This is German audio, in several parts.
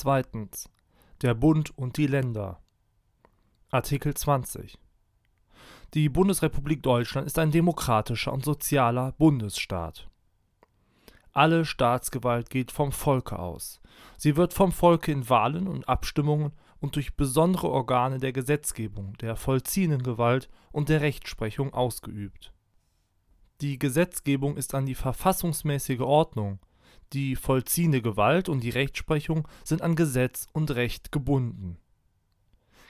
Zweitens. Der Bund und die Länder. Artikel 20. Die Bundesrepublik Deutschland ist ein demokratischer und sozialer Bundesstaat. Alle Staatsgewalt geht vom Volke aus. Sie wird vom Volke in Wahlen und Abstimmungen und durch besondere Organe der Gesetzgebung, der vollziehenden Gewalt und der Rechtsprechung ausgeübt. Die Gesetzgebung ist an die verfassungsmäßige Ordnung, die vollziehende Gewalt und die Rechtsprechung sind an Gesetz und Recht gebunden.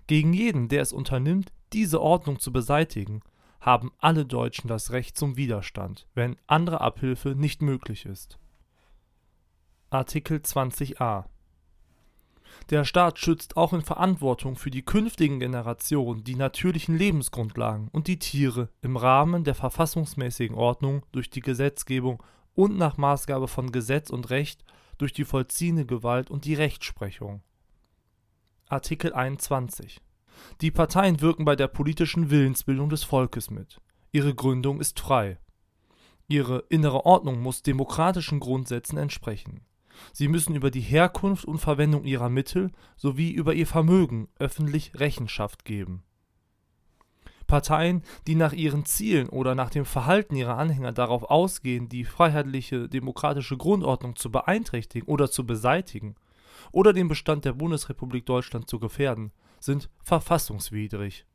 Gegen jeden, der es unternimmt, diese Ordnung zu beseitigen, haben alle Deutschen das Recht zum Widerstand, wenn andere Abhilfe nicht möglich ist. Artikel 20a der Staat schützt auch in Verantwortung für die künftigen Generationen die natürlichen Lebensgrundlagen und die Tiere im Rahmen der verfassungsmäßigen Ordnung durch die Gesetzgebung und nach Maßgabe von Gesetz und Recht durch die vollziehende Gewalt und die Rechtsprechung. Artikel 21 Die Parteien wirken bei der politischen Willensbildung des Volkes mit. Ihre Gründung ist frei. Ihre innere Ordnung muss demokratischen Grundsätzen entsprechen. Sie müssen über die Herkunft und Verwendung ihrer Mittel sowie über ihr Vermögen öffentlich Rechenschaft geben. Parteien, die nach ihren Zielen oder nach dem Verhalten ihrer Anhänger darauf ausgehen, die freiheitliche demokratische Grundordnung zu beeinträchtigen oder zu beseitigen oder den Bestand der Bundesrepublik Deutschland zu gefährden, sind verfassungswidrig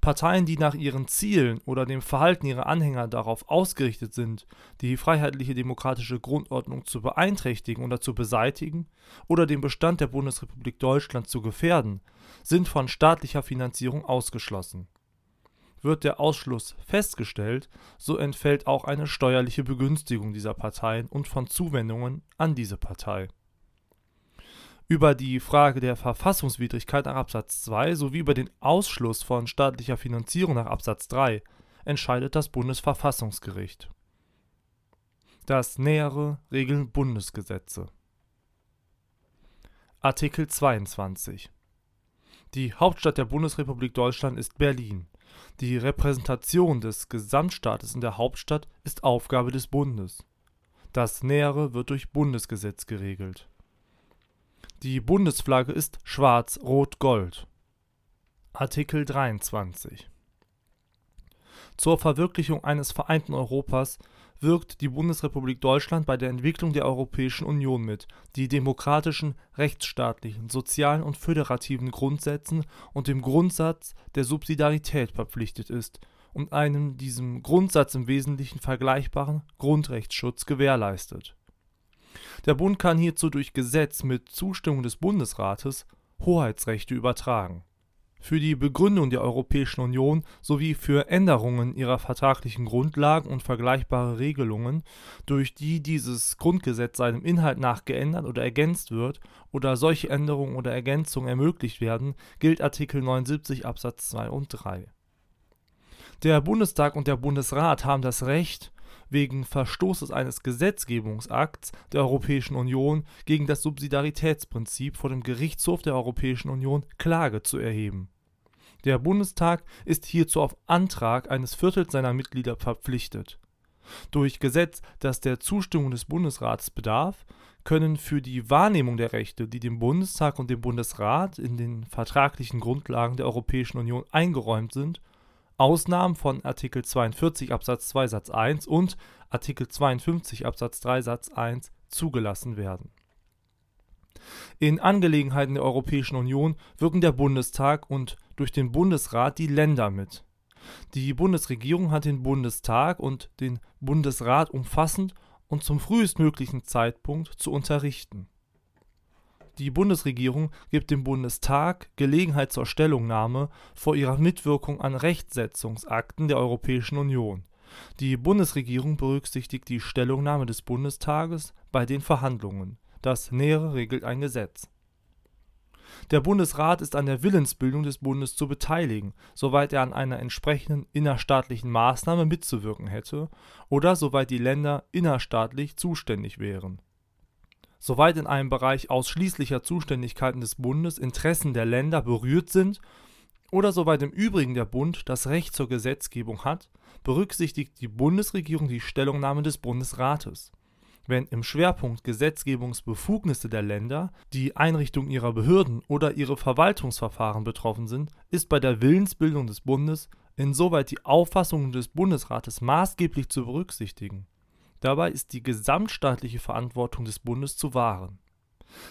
Parteien, die nach ihren Zielen oder dem Verhalten ihrer Anhänger darauf ausgerichtet sind, die freiheitliche demokratische Grundordnung zu beeinträchtigen oder zu beseitigen oder den Bestand der Bundesrepublik Deutschland zu gefährden, sind von staatlicher Finanzierung ausgeschlossen. Wird der Ausschluss festgestellt, so entfällt auch eine steuerliche Begünstigung dieser Parteien und von Zuwendungen an diese Partei über die Frage der Verfassungswidrigkeit nach Absatz 2 sowie über den Ausschluss von staatlicher Finanzierung nach Absatz 3 entscheidet das Bundesverfassungsgericht. Das Nähere regeln Bundesgesetze. Artikel 22 Die Hauptstadt der Bundesrepublik Deutschland ist Berlin. Die Repräsentation des Gesamtstaates in der Hauptstadt ist Aufgabe des Bundes. Das Nähere wird durch Bundesgesetz geregelt die Bundesflagge ist schwarz-rot-gold. Artikel 23 Zur Verwirklichung eines vereinten Europas wirkt die Bundesrepublik Deutschland bei der Entwicklung der Europäischen Union mit, die demokratischen, rechtsstaatlichen, sozialen und föderativen Grundsätzen und dem Grundsatz der Subsidiarität verpflichtet ist und einen diesem Grundsatz im Wesentlichen vergleichbaren Grundrechtsschutz gewährleistet der Bund kann hierzu durch Gesetz mit Zustimmung des Bundesrates Hoheitsrechte übertragen. Für die Begründung der Europäischen Union sowie für Änderungen ihrer vertraglichen Grundlagen und vergleichbare Regelungen, durch die dieses Grundgesetz seinem Inhalt nach geändert oder ergänzt wird oder solche Änderungen oder Ergänzungen ermöglicht werden, gilt Artikel 79 Absatz 2 und 3. Der Bundestag und der Bundesrat haben das Recht wegen Verstoßes eines Gesetzgebungsakts der Europäischen Union gegen das Subsidiaritätsprinzip vor dem Gerichtshof der Europäischen Union Klage zu erheben. Der Bundestag ist hierzu auf Antrag eines Viertels seiner Mitglieder verpflichtet. Durch Gesetz, das der Zustimmung des Bundesrats bedarf, können für die Wahrnehmung der Rechte, die dem Bundestag und dem Bundesrat in den vertraglichen Grundlagen der Europäischen Union eingeräumt sind, Ausnahmen von Artikel 42 Absatz 2 Satz 1 und Artikel 52 Absatz 3 Satz 1 zugelassen werden. In Angelegenheiten der Europäischen Union wirken der Bundestag und durch den Bundesrat die Länder mit. Die Bundesregierung hat den Bundestag und den Bundesrat umfassend und zum frühestmöglichen Zeitpunkt zu unterrichten die Bundesregierung gibt dem Bundestag Gelegenheit zur Stellungnahme vor ihrer Mitwirkung an Rechtsetzungsakten der Europäischen Union. Die Bundesregierung berücksichtigt die Stellungnahme des Bundestages bei den Verhandlungen. Das Nähere regelt ein Gesetz. Der Bundesrat ist an der Willensbildung des Bundes zu beteiligen, soweit er an einer entsprechenden innerstaatlichen Maßnahme mitzuwirken hätte oder soweit die Länder innerstaatlich zuständig wären soweit in einem Bereich ausschließlicher Zuständigkeiten des Bundes Interessen der Länder berührt sind oder soweit im Übrigen der Bund das Recht zur Gesetzgebung hat, berücksichtigt die Bundesregierung die Stellungnahme des Bundesrates. Wenn im Schwerpunkt Gesetzgebungsbefugnisse der Länder, die Einrichtung ihrer Behörden oder ihre Verwaltungsverfahren betroffen sind, ist bei der Willensbildung des Bundes insoweit die Auffassung des Bundesrates maßgeblich zu berücksichtigen. Dabei ist die gesamtstaatliche Verantwortung des Bundes zu wahren.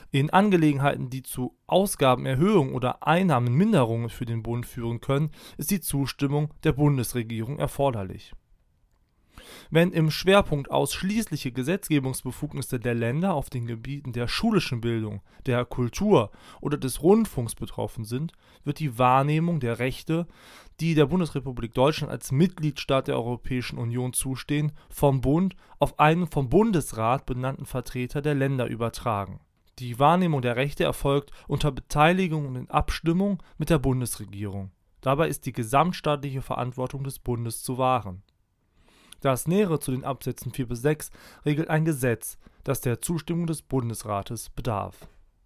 In Angelegenheiten, die zu Ausgabenerhöhungen oder Einnahmenminderungen für den Bund führen können, ist die Zustimmung der Bundesregierung erforderlich wenn im Schwerpunkt ausschließliche Gesetzgebungsbefugnisse der Länder auf den Gebieten der schulischen Bildung, der Kultur oder des Rundfunks betroffen sind, wird die Wahrnehmung der Rechte, die der Bundesrepublik Deutschland als Mitgliedstaat der Europäischen Union zustehen, vom Bund auf einen vom Bundesrat benannten Vertreter der Länder übertragen. Die Wahrnehmung der Rechte erfolgt unter Beteiligung und in Abstimmung mit der Bundesregierung. Dabei ist die gesamtstaatliche Verantwortung des Bundes zu wahren das Nähere zu den Absätzen 4 bis 6 regelt ein Gesetz, das der Zustimmung des Bundesrates bedarf